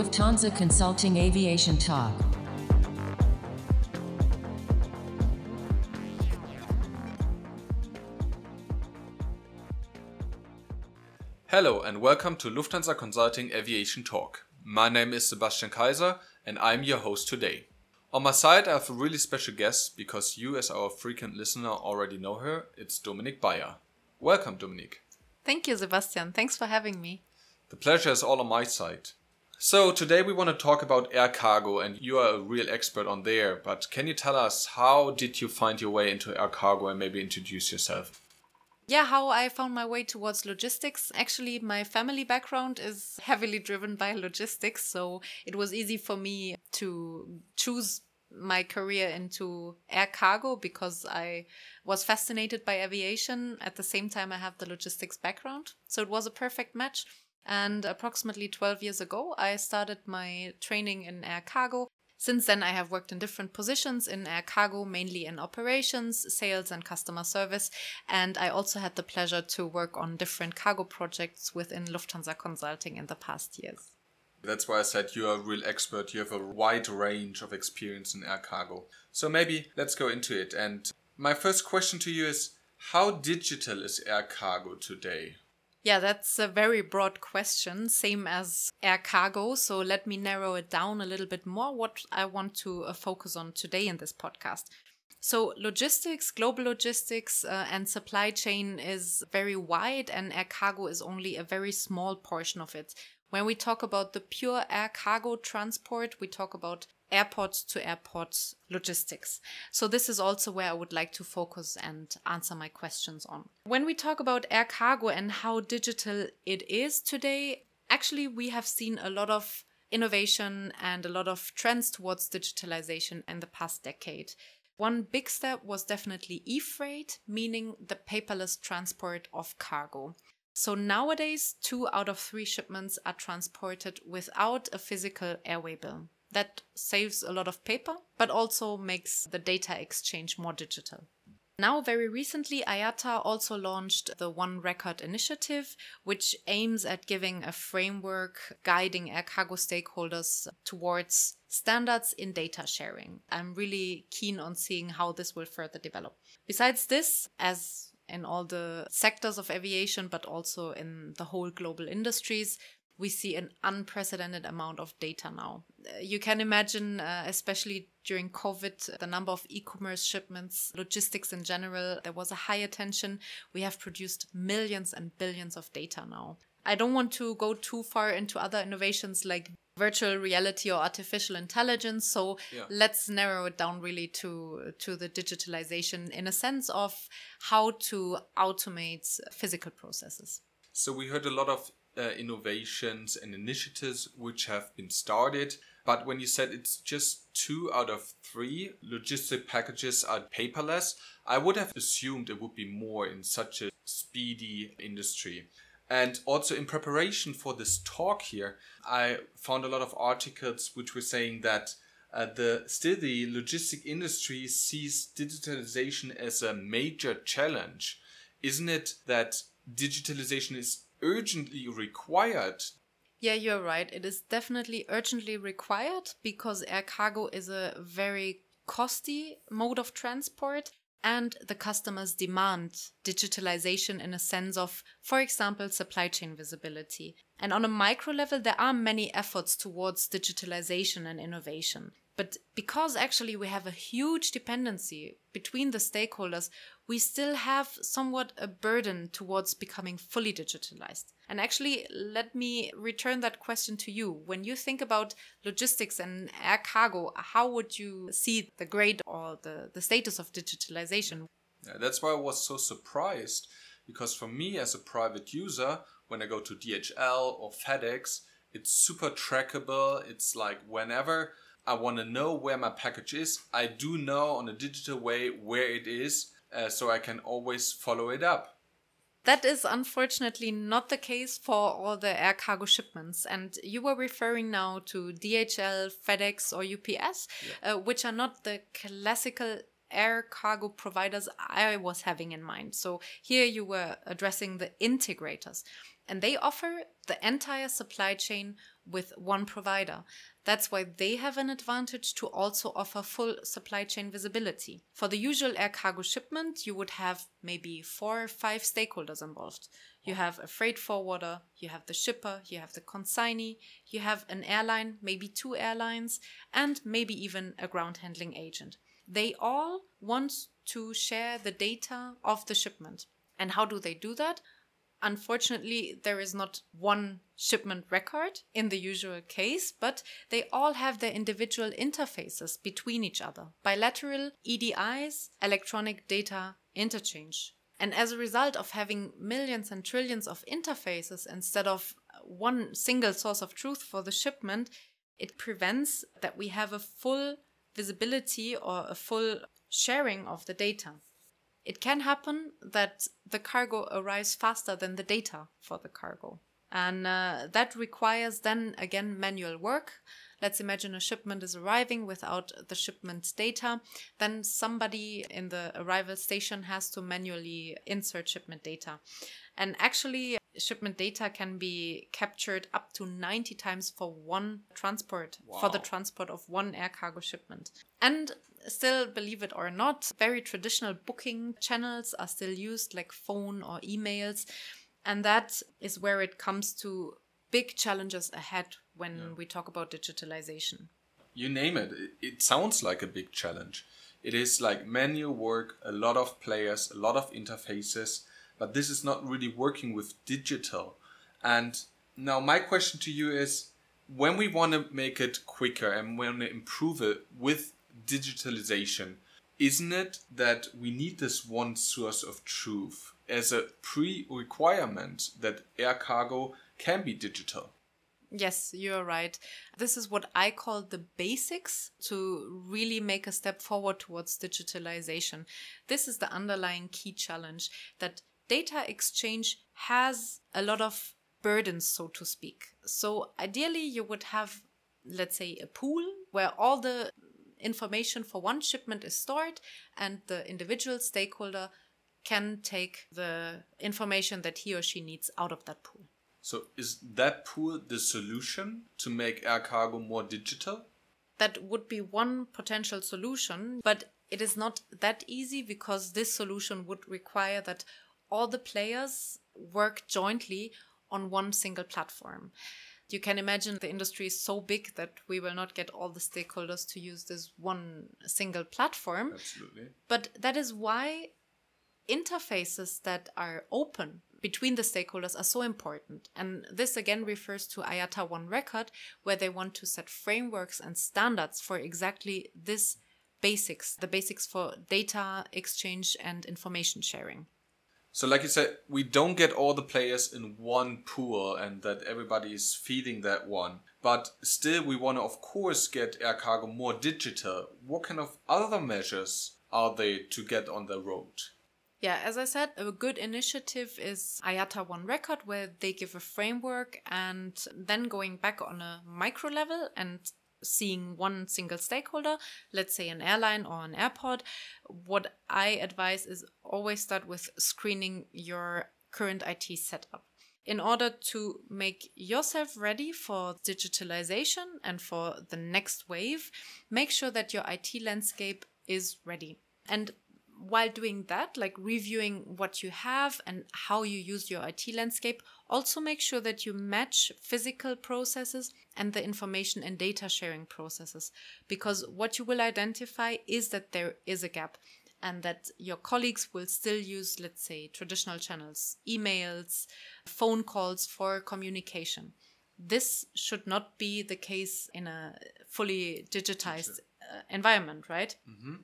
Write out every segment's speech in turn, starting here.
Lufthansa Consulting Aviation Talk. Hello and welcome to Lufthansa Consulting Aviation Talk. My name is Sebastian Kaiser and I'm your host today. On my side, I have a really special guest because you, as our frequent listener, already know her. It's Dominique Bayer. Welcome, Dominique. Thank you, Sebastian. Thanks for having me. The pleasure is all on my side. So, today we want to talk about air cargo, and you are a real expert on there. But can you tell us how did you find your way into air cargo and maybe introduce yourself? Yeah, how I found my way towards logistics. Actually, my family background is heavily driven by logistics, so it was easy for me to choose my career into air cargo because I was fascinated by aviation. At the same time, I have the logistics background. So it was a perfect match. And approximately 12 years ago, I started my training in air cargo. Since then, I have worked in different positions in air cargo, mainly in operations, sales, and customer service. And I also had the pleasure to work on different cargo projects within Lufthansa Consulting in the past years. That's why I said you're a real expert. You have a wide range of experience in air cargo. So maybe let's go into it. And my first question to you is how digital is air cargo today? Yeah, that's a very broad question, same as air cargo. So let me narrow it down a little bit more what I want to uh, focus on today in this podcast. So, logistics, global logistics, uh, and supply chain is very wide, and air cargo is only a very small portion of it. When we talk about the pure air cargo transport, we talk about airport to airport logistics. So, this is also where I would like to focus and answer my questions on. When we talk about air cargo and how digital it is today, actually, we have seen a lot of innovation and a lot of trends towards digitalization in the past decade. One big step was definitely e freight, meaning the paperless transport of cargo. So nowadays, two out of three shipments are transported without a physical airway bill. That saves a lot of paper, but also makes the data exchange more digital. Now, very recently, IATA also launched the One Record initiative, which aims at giving a framework guiding air cargo stakeholders towards standards in data sharing. I'm really keen on seeing how this will further develop. Besides this, as in all the sectors of aviation, but also in the whole global industries. We see an unprecedented amount of data now. You can imagine, uh, especially during COVID, the number of e commerce shipments, logistics in general, there was a high attention. We have produced millions and billions of data now. I don't want to go too far into other innovations like virtual reality or artificial intelligence so yeah. let's narrow it down really to to the digitalization in a sense of how to automate physical processes so we heard a lot of uh, innovations and initiatives which have been started but when you said it's just two out of three logistic packages are paperless i would have assumed it would be more in such a speedy industry and also in preparation for this talk here, I found a lot of articles which were saying that uh, the still the logistic industry sees digitalization as a major challenge. Isn't it that digitalization is urgently required? Yeah, you're right. It is definitely urgently required because air cargo is a very costly mode of transport and the customers demand digitalization in a sense of, for example, supply chain visibility. And on a micro level, there are many efforts towards digitalization and innovation. But because actually we have a huge dependency between the stakeholders, we still have somewhat a burden towards becoming fully digitalized. And actually, let me return that question to you. When you think about logistics and air cargo, how would you see the grade or the, the status of digitalization? Yeah, that's why I was so surprised because for me as a private user, when I go to DHL or FedEx, it's super trackable. It's like whenever I want to know where my package is, I do know on a digital way where it is, uh, so I can always follow it up. That is unfortunately not the case for all the air cargo shipments. And you were referring now to DHL, FedEx, or UPS, yeah. uh, which are not the classical air cargo providers I was having in mind. So here you were addressing the integrators. And they offer the entire supply chain with one provider. That's why they have an advantage to also offer full supply chain visibility. For the usual air cargo shipment, you would have maybe four or five stakeholders involved. You have a freight forwarder, you have the shipper, you have the consignee, you have an airline, maybe two airlines, and maybe even a ground handling agent. They all want to share the data of the shipment. And how do they do that? Unfortunately, there is not one shipment record in the usual case, but they all have their individual interfaces between each other. Bilateral EDIs, electronic data interchange. And as a result of having millions and trillions of interfaces instead of uh, one single source of truth for the shipment, it prevents that we have a full visibility or a full sharing of the data. It can happen that the cargo arrives faster than the data for the cargo. And uh, that requires then again manual work. Let's imagine a shipment is arriving without the shipment data. Then somebody in the arrival station has to manually insert shipment data. And actually, shipment data can be captured up to 90 times for one transport, wow. for the transport of one air cargo shipment. And still, believe it or not, very traditional booking channels are still used, like phone or emails. And that is where it comes to big challenges ahead when yeah. we talk about digitalization. You name it, it sounds like a big challenge. It is like manual work, a lot of players, a lot of interfaces, but this is not really working with digital. And now, my question to you is when we want to make it quicker and we want to improve it with digitalization, isn't it that we need this one source of truth as a pre requirement that air cargo can be digital? Yes, you're right. This is what I call the basics to really make a step forward towards digitalization. This is the underlying key challenge that data exchange has a lot of burdens, so to speak. So, ideally, you would have, let's say, a pool where all the information for one shipment is stored and the individual stakeholder can take the information that he or she needs out of that pool. So, is that pool the solution to make air cargo more digital? That would be one potential solution, but it is not that easy because this solution would require that all the players work jointly on one single platform. You can imagine the industry is so big that we will not get all the stakeholders to use this one single platform. Absolutely. But that is why interfaces that are open between the stakeholders are so important. And this again refers to IATA One Record, where they want to set frameworks and standards for exactly this basics, the basics for data exchange and information sharing. So, like you said, we don't get all the players in one pool and that everybody is feeding that one. But still, we want to, of course, get air cargo more digital. What kind of other measures are they to get on the road? Yeah, as I said, a good initiative is IATA One Record, where they give a framework and then going back on a micro level and seeing one single stakeholder, let's say an airline or an airport, what I advise is always start with screening your current IT setup. In order to make yourself ready for digitalization and for the next wave, make sure that your IT landscape is ready. And while doing that, like reviewing what you have and how you use your IT landscape, also make sure that you match physical processes and the information and data sharing processes. Because what you will identify is that there is a gap and that your colleagues will still use, let's say, traditional channels, emails, phone calls for communication. This should not be the case in a fully digitized environment, right? Mm-hmm.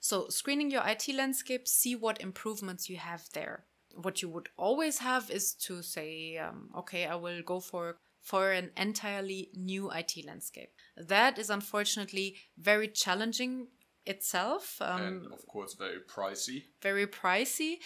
So, screening your IT landscape, see what improvements you have there. What you would always have is to say, um, okay, I will go for for an entirely new IT landscape. That is unfortunately very challenging itself. Um, and of course, very pricey. Very pricey.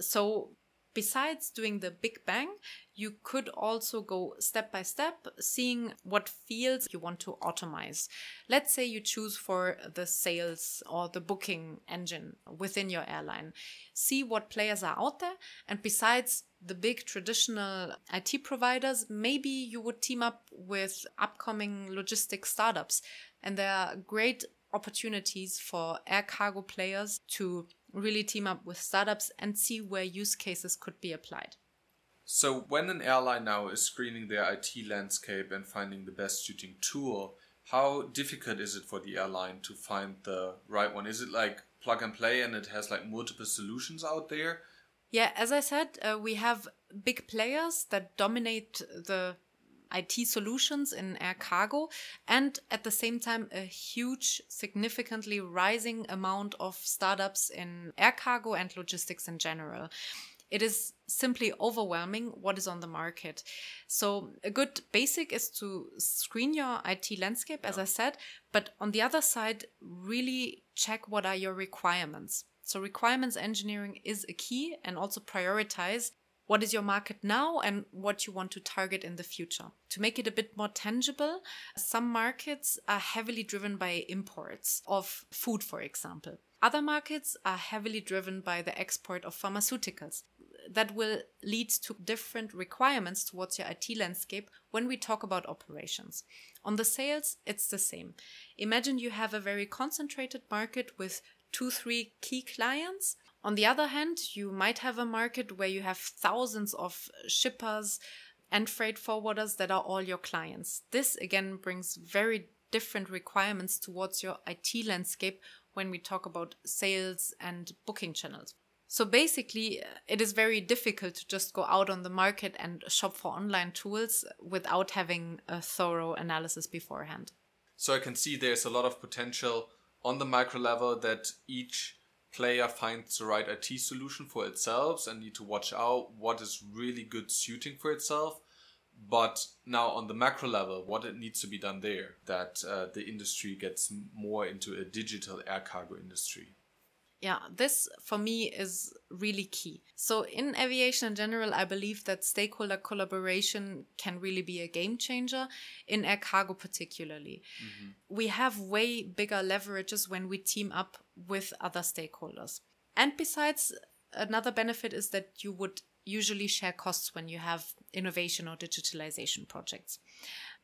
So besides doing the big bang, you could also go step by step, seeing what fields you want to automate. Let's say you choose for the sales or the booking engine within your airline. See what players are out there, and besides the big traditional IT providers, maybe you would team up with upcoming logistics startups. And there are great opportunities for air cargo players to really team up with startups and see where use cases could be applied. So, when an airline now is screening their IT landscape and finding the best suiting tool, how difficult is it for the airline to find the right one? Is it like plug and play and it has like multiple solutions out there? Yeah, as I said, uh, we have big players that dominate the IT solutions in air cargo, and at the same time, a huge, significantly rising amount of startups in air cargo and logistics in general. It is simply overwhelming what is on the market. So, a good basic is to screen your IT landscape, as I said, but on the other side, really check what are your requirements. So, requirements engineering is a key and also prioritize what is your market now and what you want to target in the future. To make it a bit more tangible, some markets are heavily driven by imports of food, for example. Other markets are heavily driven by the export of pharmaceuticals. That will lead to different requirements towards your IT landscape when we talk about operations. On the sales, it's the same. Imagine you have a very concentrated market with two, three key clients on the other hand, you might have a market where you have thousands of shippers and freight forwarders that are all your clients. This again brings very different requirements towards your IT landscape when we talk about sales and booking channels. So basically, it is very difficult to just go out on the market and shop for online tools without having a thorough analysis beforehand. So I can see there's a lot of potential on the micro level that each player finds the right IT solution for itself and need to watch out what is really good suiting for itself. But now on the macro level, what it needs to be done there that uh, the industry gets more into a digital air cargo industry. Yeah, this for me is really key. So, in aviation in general, I believe that stakeholder collaboration can really be a game changer, in air cargo, particularly. Mm-hmm. We have way bigger leverages when we team up with other stakeholders. And besides, another benefit is that you would usually share costs when you have innovation or digitalization projects.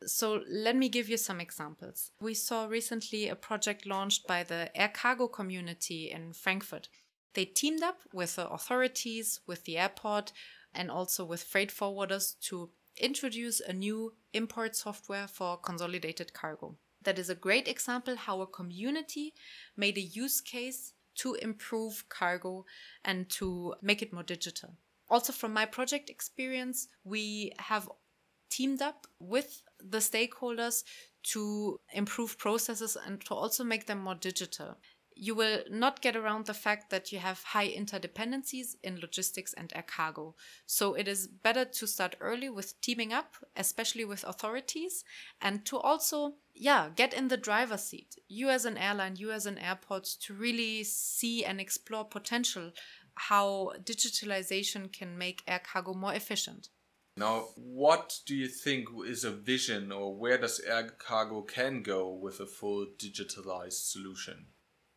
So let me give you some examples. We saw recently a project launched by the air cargo community in Frankfurt. They teamed up with the authorities, with the airport, and also with freight forwarders to introduce a new import software for consolidated cargo. That is a great example how a community made a use case to improve cargo and to make it more digital. Also, from my project experience, we have teamed up with the stakeholders to improve processes and to also make them more digital. You will not get around the fact that you have high interdependencies in logistics and air cargo. So it is better to start early with teaming up, especially with authorities, and to also, yeah, get in the driver's seat. You as an airline, you as an airport, to really see and explore potential how digitalization can make air cargo more efficient. Now, what do you think is a vision or where does air cargo can go with a full digitalized solution?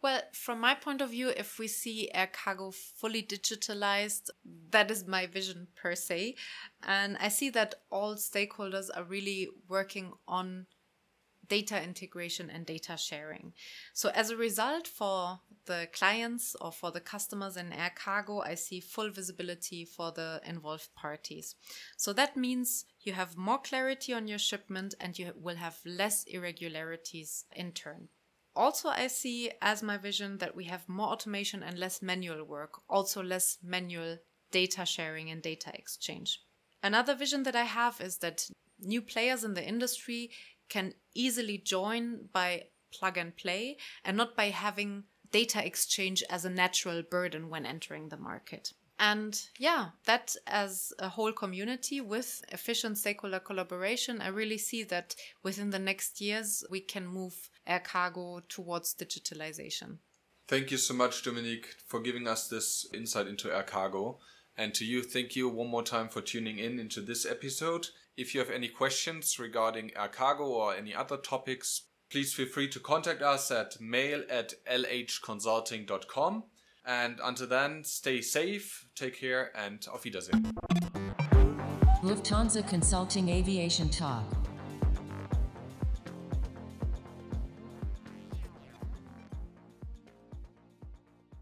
Well, from my point of view, if we see air cargo fully digitalized, that is my vision per se. And I see that all stakeholders are really working on data integration and data sharing. So, as a result, for the clients or for the customers in air cargo, I see full visibility for the involved parties. So, that means you have more clarity on your shipment and you will have less irregularities in turn. Also, I see as my vision that we have more automation and less manual work, also less manual data sharing and data exchange. Another vision that I have is that new players in the industry can easily join by plug and play and not by having data exchange as a natural burden when entering the market. And yeah, that as a whole community with efficient stakeholder collaboration, I really see that within the next years we can move air cargo towards digitalization. Thank you so much, Dominique, for giving us this insight into air cargo. And to you, thank you one more time for tuning in into this episode. If you have any questions regarding air cargo or any other topics, please feel free to contact us at mail at lhconsulting.com. And until then, stay safe, take care, and auf Wiedersehen. Lufthansa Consulting Aviation Talk.